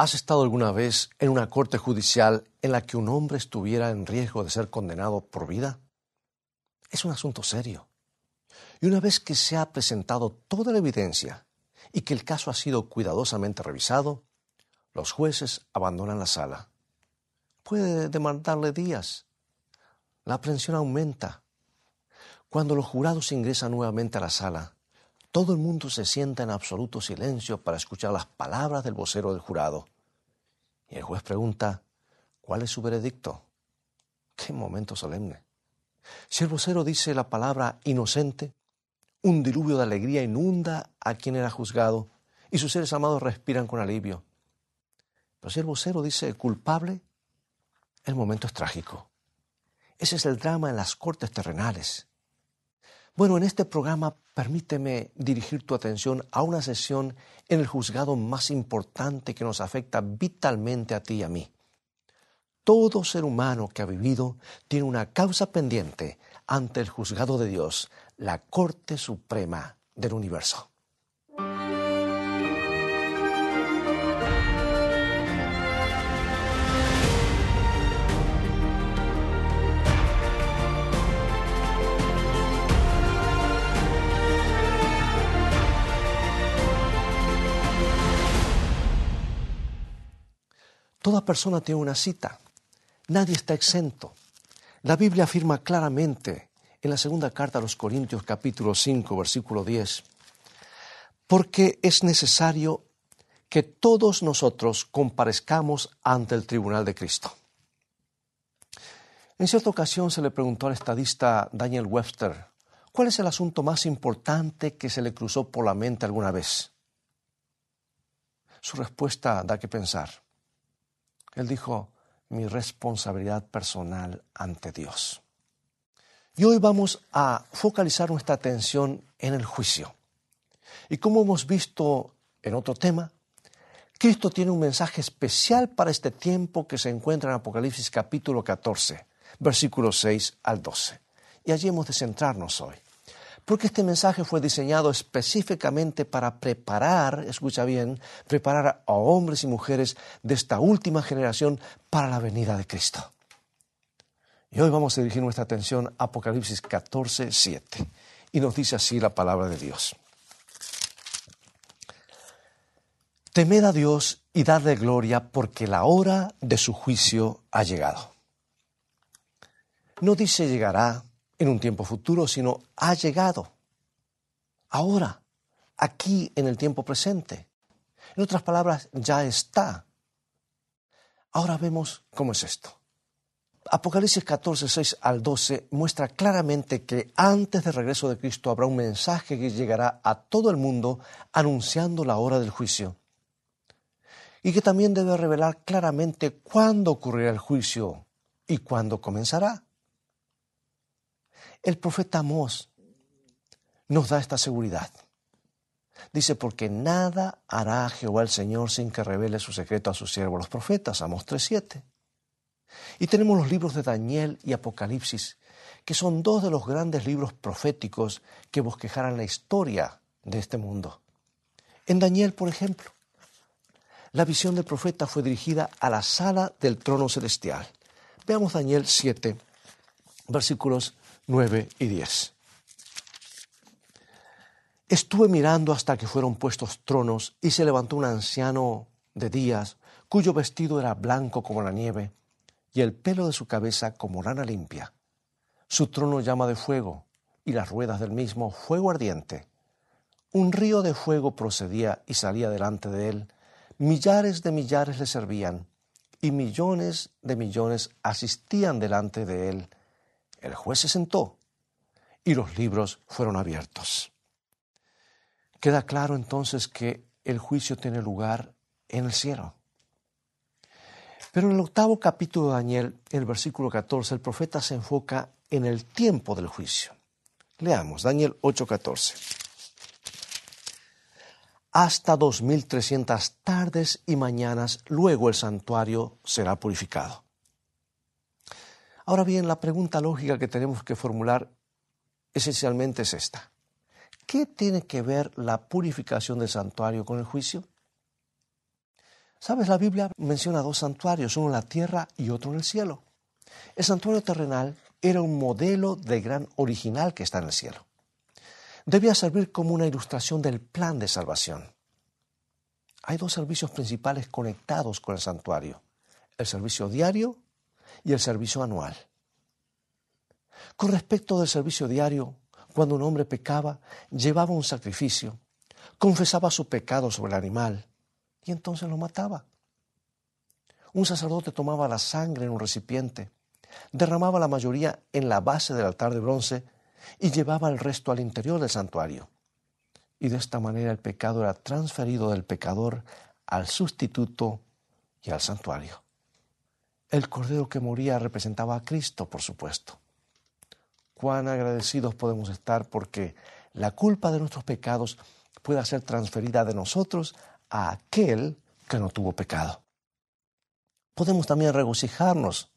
¿Has estado alguna vez en una corte judicial en la que un hombre estuviera en riesgo de ser condenado por vida? Es un asunto serio. Y una vez que se ha presentado toda la evidencia y que el caso ha sido cuidadosamente revisado, los jueces abandonan la sala. Puede demandarle días. La aprehensión aumenta. Cuando los jurados ingresan nuevamente a la sala, todo el mundo se sienta en absoluto silencio para escuchar las palabras del vocero del jurado. Y el juez pregunta, ¿cuál es su veredicto? Qué momento solemne. Si el vocero dice la palabra inocente, un diluvio de alegría inunda a quien era juzgado y sus seres amados respiran con alivio. Pero si el vocero dice culpable, el momento es trágico. Ese es el drama en las cortes terrenales. Bueno, en este programa permíteme dirigir tu atención a una sesión en el juzgado más importante que nos afecta vitalmente a ti y a mí. Todo ser humano que ha vivido tiene una causa pendiente ante el juzgado de Dios, la Corte Suprema del Universo. Toda persona tiene una cita. Nadie está exento. La Biblia afirma claramente en la segunda carta a los Corintios capítulo 5 versículo 10, porque es necesario que todos nosotros comparezcamos ante el tribunal de Cristo. En cierta ocasión se le preguntó al estadista Daniel Webster, ¿cuál es el asunto más importante que se le cruzó por la mente alguna vez? Su respuesta da que pensar. Él dijo, mi responsabilidad personal ante Dios. Y hoy vamos a focalizar nuestra atención en el juicio. Y como hemos visto en otro tema, Cristo tiene un mensaje especial para este tiempo que se encuentra en Apocalipsis capítulo 14, versículos 6 al 12. Y allí hemos de centrarnos hoy porque este mensaje fue diseñado específicamente para preparar, escucha bien, preparar a hombres y mujeres de esta última generación para la venida de Cristo. Y hoy vamos a dirigir nuestra atención a Apocalipsis 14, 7. Y nos dice así la palabra de Dios. Temed a Dios y dadle gloria porque la hora de su juicio ha llegado. No dice llegará, en un tiempo futuro, sino ha llegado. Ahora, aquí en el tiempo presente. En otras palabras, ya está. Ahora vemos cómo es esto. Apocalipsis 14, 6 al 12 muestra claramente que antes del regreso de Cristo habrá un mensaje que llegará a todo el mundo anunciando la hora del juicio. Y que también debe revelar claramente cuándo ocurrirá el juicio y cuándo comenzará. El profeta Amós nos da esta seguridad. Dice, porque nada hará Jehová el Señor sin que revele su secreto a sus siervos los profetas, Amós 3.7. Y tenemos los libros de Daniel y Apocalipsis, que son dos de los grandes libros proféticos que bosquejarán la historia de este mundo. En Daniel, por ejemplo, la visión del profeta fue dirigida a la sala del trono celestial. Veamos Daniel 7, versículos 9 y 10. Estuve mirando hasta que fueron puestos tronos y se levantó un anciano de días cuyo vestido era blanco como la nieve y el pelo de su cabeza como lana limpia. Su trono llama de fuego y las ruedas del mismo fuego ardiente. Un río de fuego procedía y salía delante de él. Millares de millares le servían y millones de millones asistían delante de él el juez se sentó y los libros fueron abiertos. Queda claro entonces que el juicio tiene lugar en el cielo. Pero en el octavo capítulo de Daniel, el versículo 14, el profeta se enfoca en el tiempo del juicio. Leamos, Daniel 8:14. Hasta 2300 tardes y mañanas, luego el santuario será purificado. Ahora bien, la pregunta lógica que tenemos que formular esencialmente es esta. ¿Qué tiene que ver la purificación del santuario con el juicio? Sabes, la Biblia menciona dos santuarios, uno en la tierra y otro en el cielo. El santuario terrenal era un modelo del gran original que está en el cielo. Debía servir como una ilustración del plan de salvación. Hay dos servicios principales conectados con el santuario, el servicio diario y el servicio anual. Con respecto del servicio diario, cuando un hombre pecaba, llevaba un sacrificio, confesaba su pecado sobre el animal y entonces lo mataba. Un sacerdote tomaba la sangre en un recipiente, derramaba la mayoría en la base del altar de bronce y llevaba el resto al interior del santuario. Y de esta manera el pecado era transferido del pecador al sustituto y al santuario. El cordero que moría representaba a Cristo, por supuesto. Cuán agradecidos podemos estar porque la culpa de nuestros pecados pueda ser transferida de nosotros a aquel que no tuvo pecado. Podemos también regocijarnos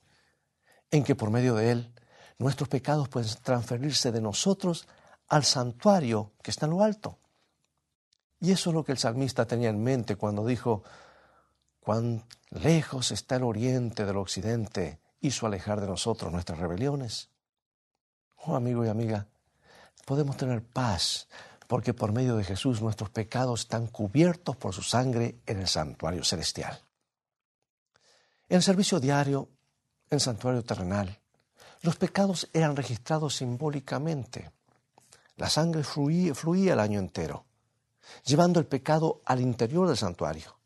en que por medio de Él nuestros pecados pueden transferirse de nosotros al santuario que está en lo alto. Y eso es lo que el salmista tenía en mente cuando dijo, cuán lejos está el oriente del occidente, hizo alejar de nosotros nuestras rebeliones. Oh amigo y amiga, podemos tener paz porque por medio de Jesús nuestros pecados están cubiertos por su sangre en el santuario celestial. En el servicio diario, en santuario terrenal, los pecados eran registrados simbólicamente. La sangre fluía, fluía el año entero, llevando el pecado al interior del santuario.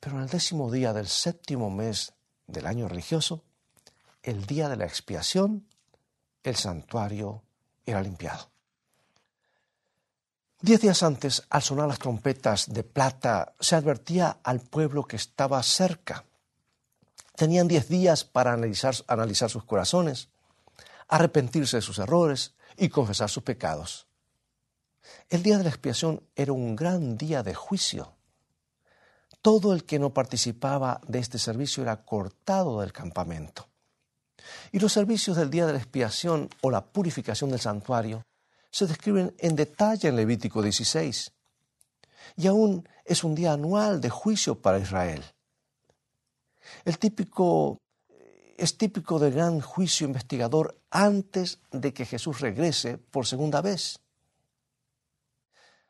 Pero en el décimo día del séptimo mes del año religioso, el día de la expiación, el santuario era limpiado. Diez días antes, al sonar las trompetas de plata, se advertía al pueblo que estaba cerca. Tenían diez días para analizar, analizar sus corazones, arrepentirse de sus errores y confesar sus pecados. El día de la expiación era un gran día de juicio. Todo el que no participaba de este servicio era cortado del campamento. Y los servicios del día de la expiación o la purificación del santuario se describen en detalle en Levítico 16. Y aún es un día anual de juicio para Israel. El típico es típico del gran juicio investigador antes de que Jesús regrese por segunda vez.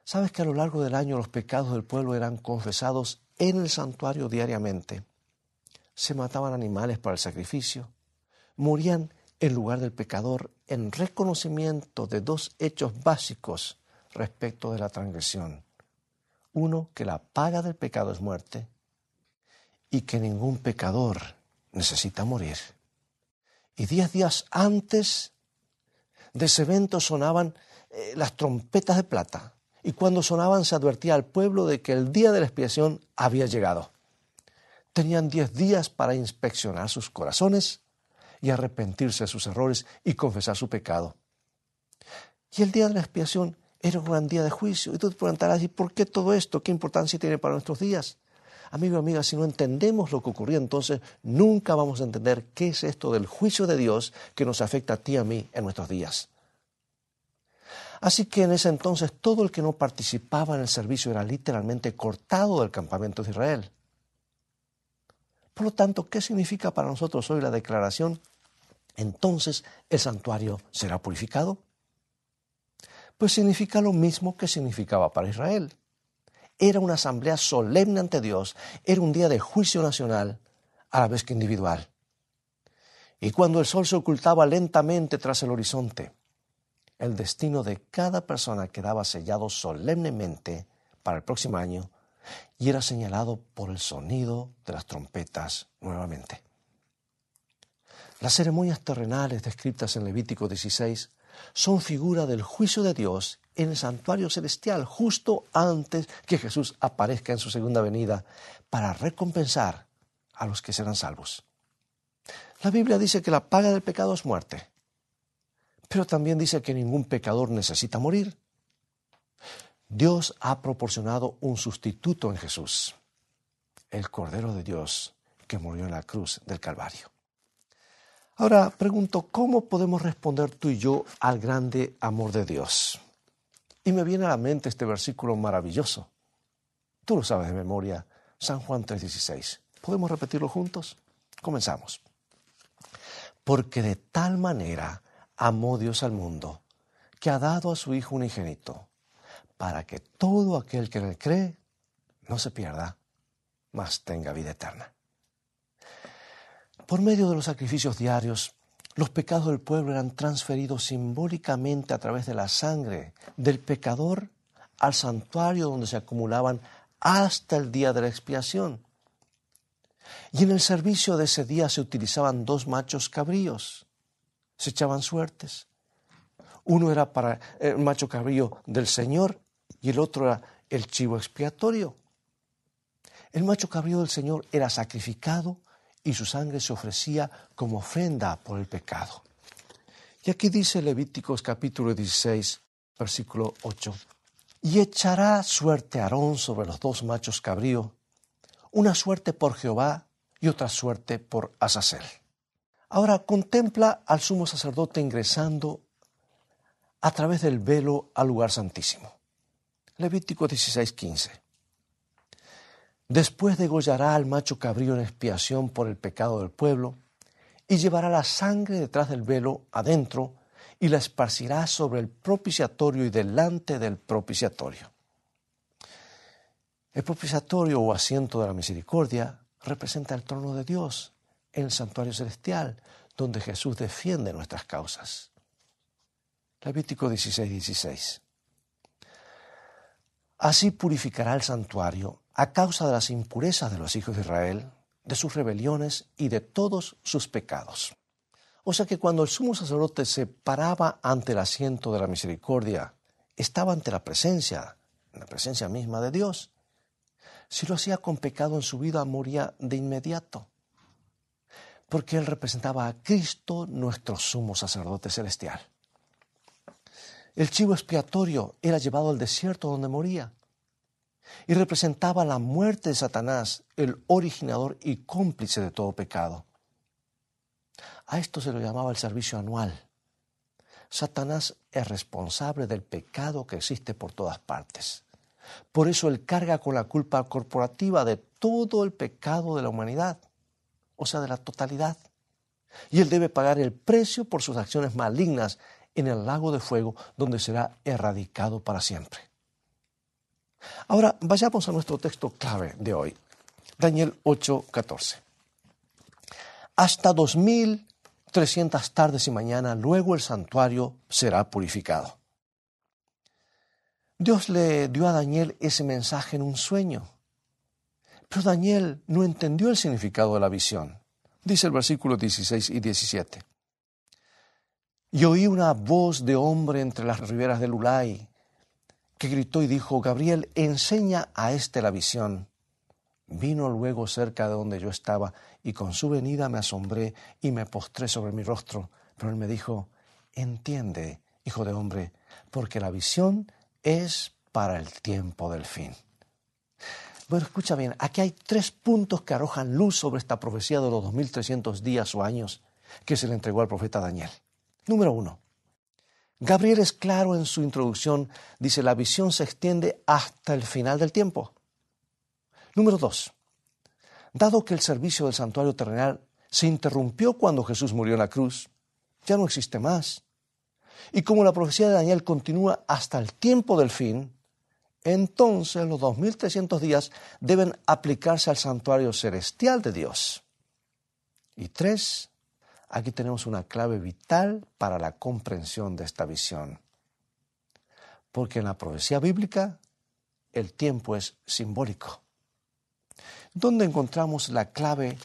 ¿Sabes que a lo largo del año los pecados del pueblo eran confesados en el santuario diariamente? Se mataban animales para el sacrificio, morían en lugar del pecador en reconocimiento de dos hechos básicos respecto de la transgresión. Uno, que la paga del pecado es muerte y que ningún pecador necesita morir. Y diez días antes de ese evento sonaban eh, las trompetas de plata y cuando sonaban se advertía al pueblo de que el día de la expiación había llegado. Tenían diez días para inspeccionar sus corazones y arrepentirse de sus errores y confesar su pecado. Y el día de la expiación era un gran día de juicio. Y tú te preguntarás, ¿y por qué todo esto? ¿Qué importancia tiene para nuestros días? Amigo y amiga, si no entendemos lo que ocurrió entonces, nunca vamos a entender qué es esto del juicio de Dios que nos afecta a ti y a mí en nuestros días. Así que en ese entonces todo el que no participaba en el servicio era literalmente cortado del campamento de Israel. Por lo tanto, ¿qué significa para nosotros hoy la declaración entonces el santuario será purificado. Pues significa lo mismo que significaba para Israel. Era una asamblea solemne ante Dios, era un día de juicio nacional, a la vez que individual. Y cuando el sol se ocultaba lentamente tras el horizonte, el destino de cada persona quedaba sellado solemnemente para el próximo año y era señalado por el sonido de las trompetas nuevamente. Las ceremonias terrenales descritas en Levítico 16 son figura del juicio de Dios en el santuario celestial justo antes que Jesús aparezca en su segunda venida para recompensar a los que serán salvos. La Biblia dice que la paga del pecado es muerte, pero también dice que ningún pecador necesita morir. Dios ha proporcionado un sustituto en Jesús, el Cordero de Dios que murió en la cruz del Calvario. Ahora pregunto, ¿cómo podemos responder tú y yo al grande amor de Dios? Y me viene a la mente este versículo maravilloso. Tú lo sabes de memoria, San Juan 3:16. ¿Podemos repetirlo juntos? Comenzamos. Porque de tal manera amó Dios al mundo, que ha dado a su Hijo unigénito, para que todo aquel que en él cree no se pierda, mas tenga vida eterna. Por medio de los sacrificios diarios, los pecados del pueblo eran transferidos simbólicamente a través de la sangre del pecador al santuario donde se acumulaban hasta el día de la expiación. Y en el servicio de ese día se utilizaban dos machos cabríos. Se echaban suertes. Uno era para el macho cabrío del Señor y el otro era el chivo expiatorio. El macho cabrío del Señor era sacrificado y su sangre se ofrecía como ofrenda por el pecado. Y aquí dice Levíticos capítulo 16, versículo 8. Y echará suerte Aarón sobre los dos machos cabríos, una suerte por Jehová y otra suerte por Azazel. Ahora contempla al sumo sacerdote ingresando a través del velo al lugar santísimo. Levítico 16, 15. Después degollará al macho cabrío en expiación por el pecado del pueblo, y llevará la sangre detrás del velo adentro, y la esparcirá sobre el propiciatorio y delante del propiciatorio. El propiciatorio o asiento de la misericordia representa el trono de Dios el santuario celestial, donde Jesús defiende nuestras causas. Levítico 16, 16. Así purificará el santuario a causa de las impurezas de los hijos de Israel, de sus rebeliones y de todos sus pecados. O sea que cuando el sumo sacerdote se paraba ante el asiento de la misericordia, estaba ante la presencia, la presencia misma de Dios. Si lo hacía con pecado en su vida, moría de inmediato, porque él representaba a Cristo, nuestro sumo sacerdote celestial. El chivo expiatorio era llevado al desierto donde moría y representaba la muerte de Satanás, el originador y cómplice de todo pecado. A esto se lo llamaba el servicio anual. Satanás es responsable del pecado que existe por todas partes. Por eso él carga con la culpa corporativa de todo el pecado de la humanidad, o sea, de la totalidad. Y él debe pagar el precio por sus acciones malignas en el lago de fuego donde será erradicado para siempre. Ahora vayamos a nuestro texto clave de hoy, Daniel 8:14. Hasta 2300 tardes y mañana, luego el santuario será purificado. Dios le dio a Daniel ese mensaje en un sueño. Pero Daniel no entendió el significado de la visión. Dice el versículo 16 y 17. Y oí una voz de hombre entre las riberas del Ulai que gritó y dijo, Gabriel, enseña a éste la visión. Vino luego cerca de donde yo estaba, y con su venida me asombré y me postré sobre mi rostro. Pero él me dijo, entiende, hijo de hombre, porque la visión es para el tiempo del fin. Bueno, escucha bien, aquí hay tres puntos que arrojan luz sobre esta profecía de los 2300 días o años que se le entregó al profeta Daniel. Número uno, Gabriel es claro en su introducción, dice, la visión se extiende hasta el final del tiempo. Número dos, dado que el servicio del santuario terrenal se interrumpió cuando Jesús murió en la cruz, ya no existe más. Y como la profecía de Daniel continúa hasta el tiempo del fin, entonces los 2300 días deben aplicarse al santuario celestial de Dios. Y tres, Aquí tenemos una clave vital para la comprensión de esta visión. Porque en la profecía bíblica el tiempo es simbólico. ¿Dónde encontramos la clave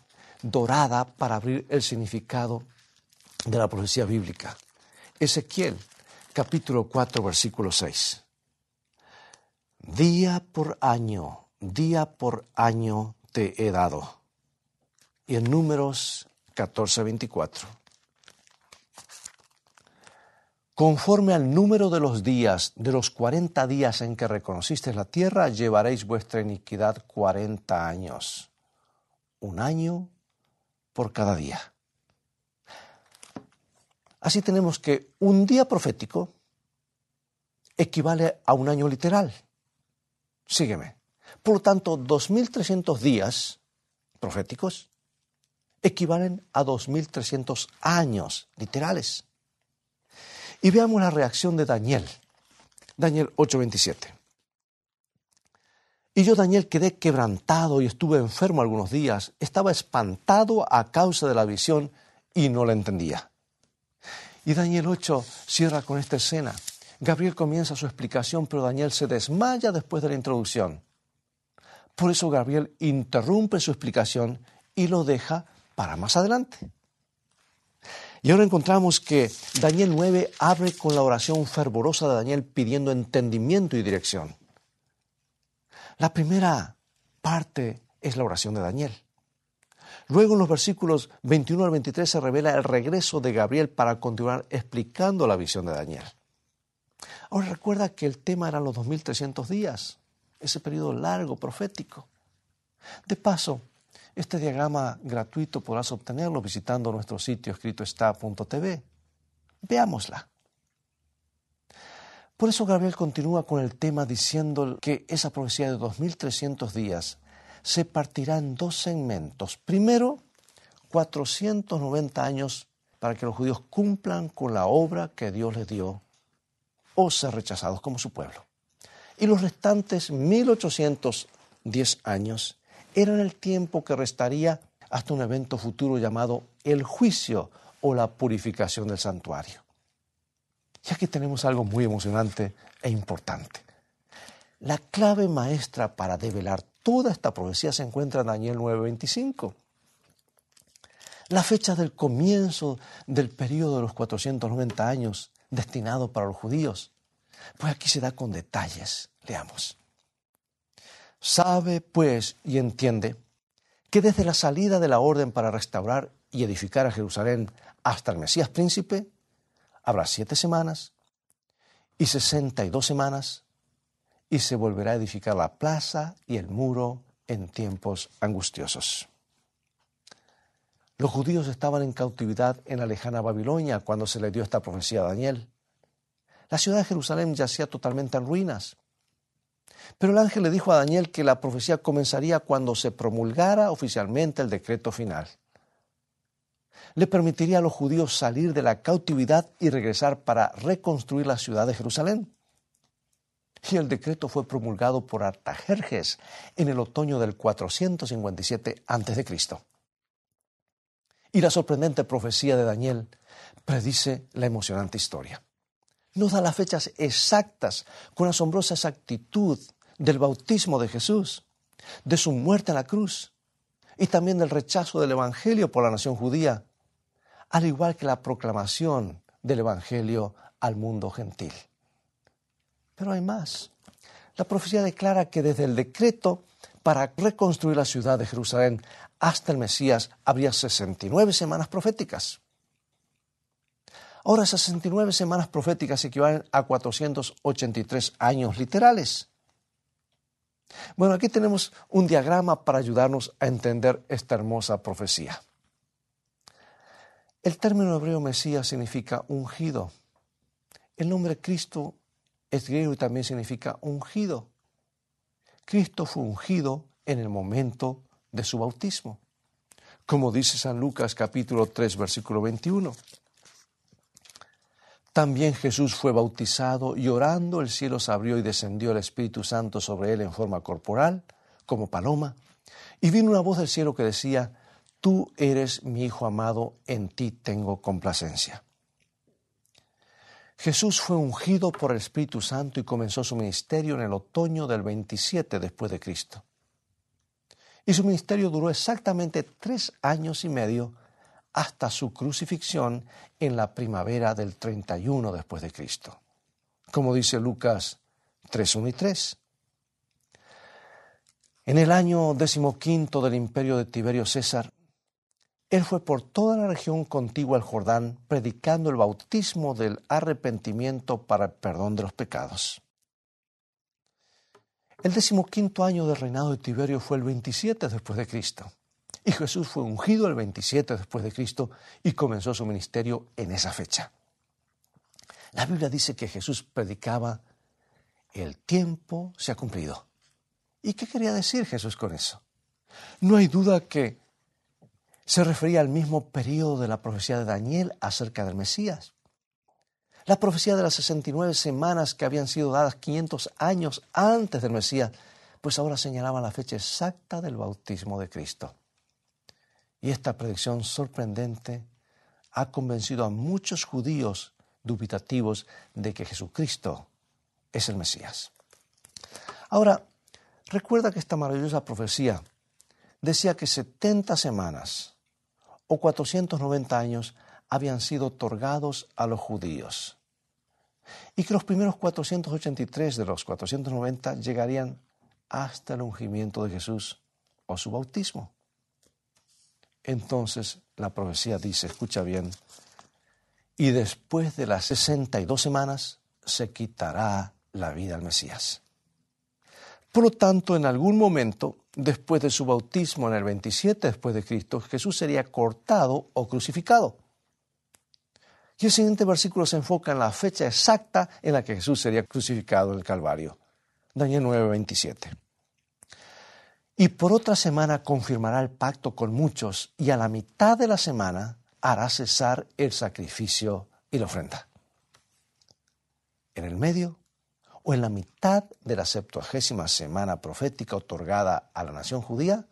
dorada para abrir el significado de la profecía bíblica? Ezequiel, capítulo 4, versículo 6. Día por año, día por año te he dado. Y en números 14:24. Conforme al número de los días, de los cuarenta días en que reconocisteis la tierra, llevaréis vuestra iniquidad cuarenta años, un año por cada día. Así tenemos que un día profético equivale a un año literal. Sígueme. Por lo tanto, 2.300 días proféticos equivalen a 2.300 años literales. Y veamos la reacción de Daniel. Daniel 8:27. Y yo, Daniel, quedé quebrantado y estuve enfermo algunos días. Estaba espantado a causa de la visión y no la entendía. Y Daniel 8 cierra con esta escena. Gabriel comienza su explicación, pero Daniel se desmaya después de la introducción. Por eso Gabriel interrumpe su explicación y lo deja para más adelante. Y ahora encontramos que Daniel 9 abre con la oración fervorosa de Daniel pidiendo entendimiento y dirección. La primera parte es la oración de Daniel. Luego en los versículos 21 al 23 se revela el regreso de Gabriel para continuar explicando la visión de Daniel. Ahora recuerda que el tema eran los 2300 días, ese periodo largo profético. De paso, este diagrama gratuito podrás obtenerlo visitando nuestro sitio escrito está.tv. Veámosla. Por eso Gabriel continúa con el tema diciendo que esa profecía de 2300 días se partirá en dos segmentos. Primero, 490 años para que los judíos cumplan con la obra que Dios les dio o ser rechazados como su pueblo. Y los restantes 1810 años eran el tiempo que restaría hasta un evento futuro llamado el juicio o la purificación del santuario. Y aquí tenemos algo muy emocionante e importante. La clave maestra para develar toda esta profecía se encuentra en Daniel 9:25. La fecha del comienzo del periodo de los 490 años destinado para los judíos. Pues aquí se da con detalles. Leamos. Sabe, pues, y entiende que desde la salida de la orden para restaurar y edificar a Jerusalén hasta el Mesías príncipe, habrá siete semanas y sesenta y dos semanas, y se volverá a edificar la plaza y el muro en tiempos angustiosos. Los judíos estaban en cautividad en la lejana Babilonia cuando se le dio esta profecía a Daniel. La ciudad de Jerusalén yacía totalmente en ruinas. Pero el ángel le dijo a Daniel que la profecía comenzaría cuando se promulgara oficialmente el decreto final. Le permitiría a los judíos salir de la cautividad y regresar para reconstruir la ciudad de Jerusalén. Y el decreto fue promulgado por Artajerjes en el otoño del 457 a.C. Y la sorprendente profecía de Daniel predice la emocionante historia nos da las fechas exactas con asombrosa exactitud del bautismo de Jesús, de su muerte en la cruz y también del rechazo del Evangelio por la nación judía, al igual que la proclamación del Evangelio al mundo gentil. Pero hay más. La profecía declara que desde el decreto para reconstruir la ciudad de Jerusalén hasta el Mesías habría 69 semanas proféticas. Ahora, esas 69 semanas proféticas equivalen a 483 años literales. Bueno, aquí tenemos un diagrama para ayudarnos a entender esta hermosa profecía. El término hebreo Mesías significa ungido. El nombre Cristo es griego y también significa ungido. Cristo fue ungido en el momento de su bautismo, como dice San Lucas capítulo 3 versículo 21. También Jesús fue bautizado y orando el cielo se abrió y descendió el Espíritu Santo sobre él en forma corporal, como paloma, y vino una voz del cielo que decía, Tú eres mi Hijo amado, en ti tengo complacencia. Jesús fue ungido por el Espíritu Santo y comenzó su ministerio en el otoño del 27 después de Cristo. Y su ministerio duró exactamente tres años y medio hasta su crucifixión en la primavera del 31 después de Cristo. Como dice Lucas 3.1 y 3. En el año decimoquinto del imperio de Tiberio César, él fue por toda la región contigua al Jordán predicando el bautismo del arrepentimiento para el perdón de los pecados. El decimoquinto año del reinado de Tiberio fue el 27 después de Cristo. Y Jesús fue ungido el 27 después de Cristo y comenzó su ministerio en esa fecha. La Biblia dice que Jesús predicaba, el tiempo se ha cumplido ¿Y qué quería decir Jesús con eso? No hay duda que se refería al mismo periodo de la profecía de Daniel acerca del Mesías. La profecía de las 69 semanas que habían sido dadas 500 años antes del Mesías, pues ahora señalaba la fecha exacta del bautismo de Cristo. Y esta predicción sorprendente ha convencido a muchos judíos dubitativos de que Jesucristo es el Mesías. Ahora, recuerda que esta maravillosa profecía decía que 70 semanas o 490 años habían sido otorgados a los judíos y que los primeros 483 de los 490 llegarían hasta el ungimiento de Jesús o su bautismo. Entonces la profecía dice, escucha bien, y después de las 62 semanas se quitará la vida al Mesías. Por lo tanto, en algún momento, después de su bautismo en el 27 después de Cristo, Jesús sería cortado o crucificado. Y el siguiente versículo se enfoca en la fecha exacta en la que Jesús sería crucificado en el Calvario. Daniel 9:27. Y por otra semana confirmará el pacto con muchos y a la mitad de la semana hará cesar el sacrificio y la ofrenda. En el medio o en la mitad de la septuagésima semana profética otorgada a la nación judía,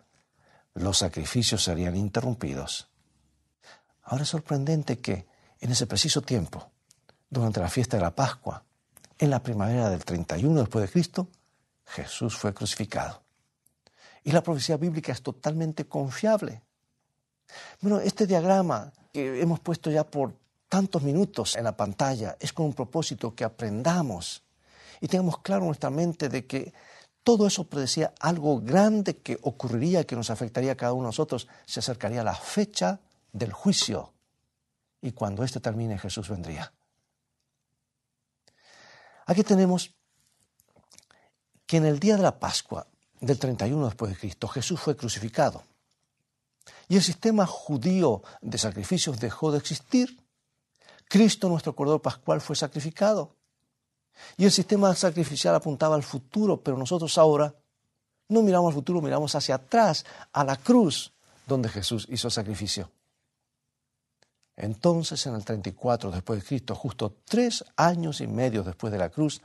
los sacrificios serían interrumpidos. Ahora es sorprendente que en ese preciso tiempo, durante la fiesta de la Pascua, en la primavera del 31 después de Cristo, Jesús fue crucificado. Y la profecía bíblica es totalmente confiable. Bueno, este diagrama que hemos puesto ya por tantos minutos en la pantalla es con un propósito que aprendamos y tengamos claro en nuestra mente de que todo eso predecía algo grande que ocurriría que nos afectaría a cada uno de nosotros. Se acercaría la fecha del juicio y cuando esto termine Jesús vendría. Aquí tenemos que en el día de la Pascua del 31 después de Cristo Jesús fue crucificado y el sistema judío de sacrificios dejó de existir. Cristo, nuestro Cordero Pascual, fue sacrificado. Y el sistema sacrificial apuntaba al futuro, pero nosotros ahora no miramos al futuro, miramos hacia atrás, a la cruz, donde Jesús hizo sacrificio. Entonces, en el 34 después de Cristo, justo tres años y medio después de la cruz,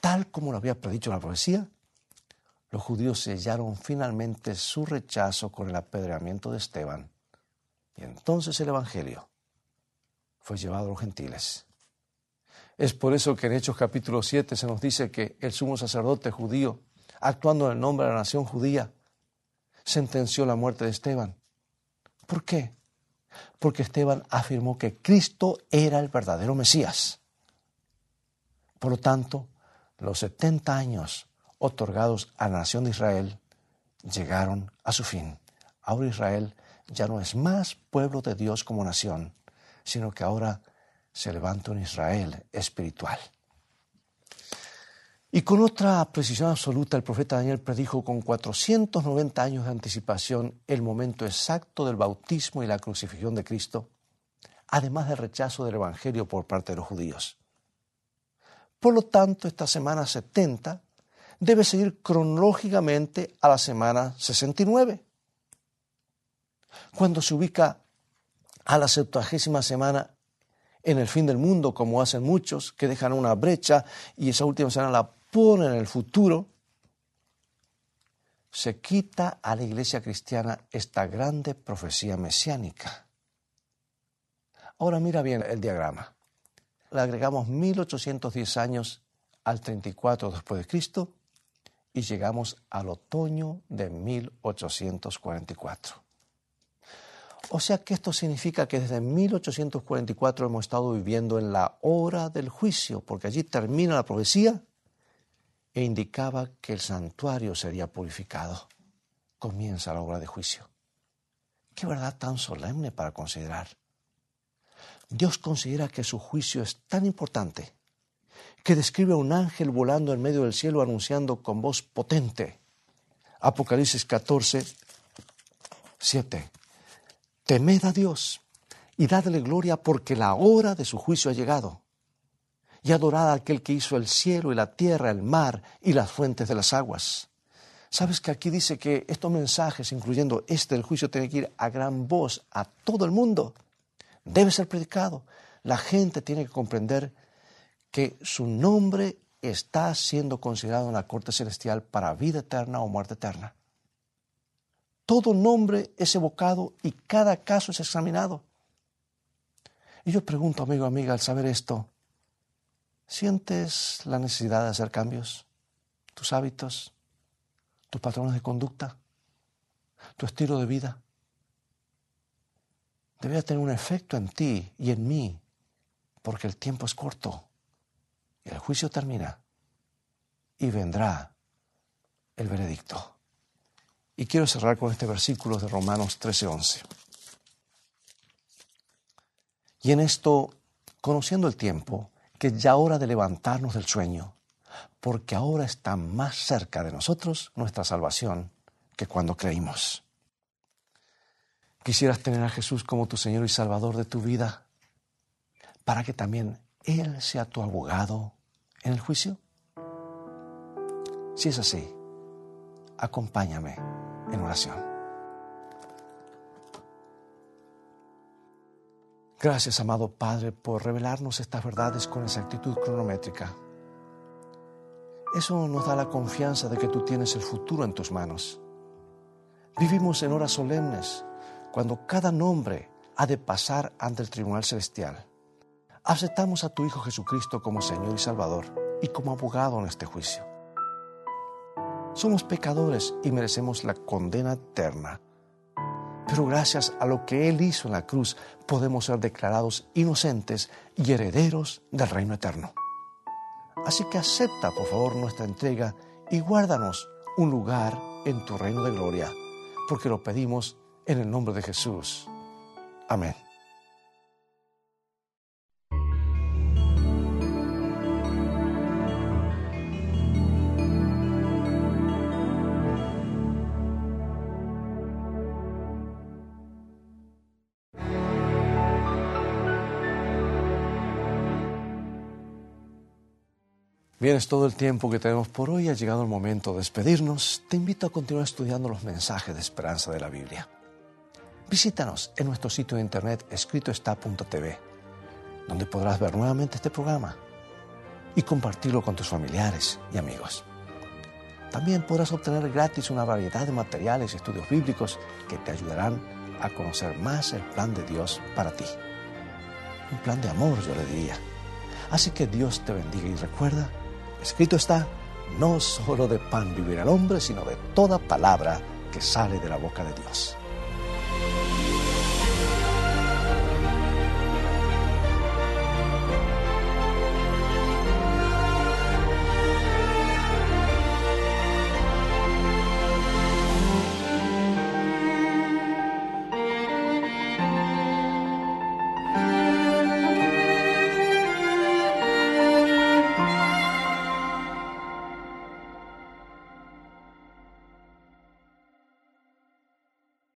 tal como lo había predicho la profecía, los judíos sellaron finalmente su rechazo con el apedreamiento de Esteban. Y entonces el Evangelio fue llevado a los gentiles. Es por eso que en Hechos capítulo 7 se nos dice que el sumo sacerdote judío, actuando en el nombre de la nación judía, sentenció la muerte de Esteban. ¿Por qué? Porque Esteban afirmó que Cristo era el verdadero Mesías. Por lo tanto, los 70 años otorgados a la nación de Israel llegaron a su fin. Ahora Israel ya no es más pueblo de Dios como nación, sino que ahora se levanta un Israel espiritual. Y con otra precisión absoluta, el profeta Daniel predijo con 490 años de anticipación el momento exacto del bautismo y la crucifixión de Cristo, además del rechazo del Evangelio por parte de los judíos. Por lo tanto, esta semana 70 debe seguir cronológicamente a la semana 69. Cuando se ubica a la septuagésima semana en el fin del mundo, como hacen muchos, que dejan una brecha y esa última semana la en el futuro, se quita a la iglesia cristiana esta grande profecía mesiánica. Ahora mira bien el diagrama. Le agregamos 1810 años al 34 después de Cristo y llegamos al otoño de 1844. O sea que esto significa que desde 1844 hemos estado viviendo en la hora del juicio, porque allí termina la profecía e indicaba que el santuario sería purificado. Comienza la obra de juicio. Qué verdad tan solemne para considerar. Dios considera que su juicio es tan importante que describe a un ángel volando en medio del cielo anunciando con voz potente. Apocalipsis 14, 7. Temed a Dios y dadle gloria porque la hora de su juicio ha llegado y adorad a aquel que hizo el cielo y la tierra, el mar y las fuentes de las aguas. Sabes que aquí dice que estos mensajes, incluyendo este del juicio, tienen que ir a gran voz a todo el mundo. Debe ser predicado. La gente tiene que comprender que su nombre está siendo considerado en la corte celestial para vida eterna o muerte eterna. Todo nombre es evocado y cada caso es examinado. Y yo pregunto, amigo, amiga, al saber esto, ¿sientes la necesidad de hacer cambios? ¿Tus hábitos? ¿Tus patrones de conducta? ¿Tu estilo de vida? Debería tener un efecto en ti y en mí, porque el tiempo es corto y el juicio termina y vendrá el veredicto. Y quiero cerrar con este versículo de Romanos 13:11. Y en esto, conociendo el tiempo, que es ya hora de levantarnos del sueño, porque ahora está más cerca de nosotros nuestra salvación que cuando creímos. ¿Quisieras tener a Jesús como tu Señor y Salvador de tu vida para que también Él sea tu abogado en el juicio? Si es así, acompáñame en oración. Gracias, amado Padre, por revelarnos estas verdades con exactitud cronométrica. Eso nos da la confianza de que tú tienes el futuro en tus manos. Vivimos en horas solemnes, cuando cada nombre ha de pasar ante el tribunal celestial. Aceptamos a tu Hijo Jesucristo como Señor y Salvador y como abogado en este juicio. Somos pecadores y merecemos la condena eterna. Pero gracias a lo que Él hizo en la cruz podemos ser declarados inocentes y herederos del reino eterno. Así que acepta por favor nuestra entrega y guárdanos un lugar en tu reino de gloria, porque lo pedimos en el nombre de Jesús. Amén. Bien, es todo el tiempo que tenemos por hoy. Ha llegado el momento de despedirnos. Te invito a continuar estudiando los mensajes de esperanza de la Biblia. Visítanos en nuestro sitio de internet escritoestá.tv, donde podrás ver nuevamente este programa y compartirlo con tus familiares y amigos. También podrás obtener gratis una variedad de materiales y estudios bíblicos que te ayudarán a conocer más el plan de Dios para ti. Un plan de amor, yo le diría. Así que Dios te bendiga y recuerda, escrito está, no solo de pan vivirá el hombre, sino de toda palabra que sale de la boca de Dios.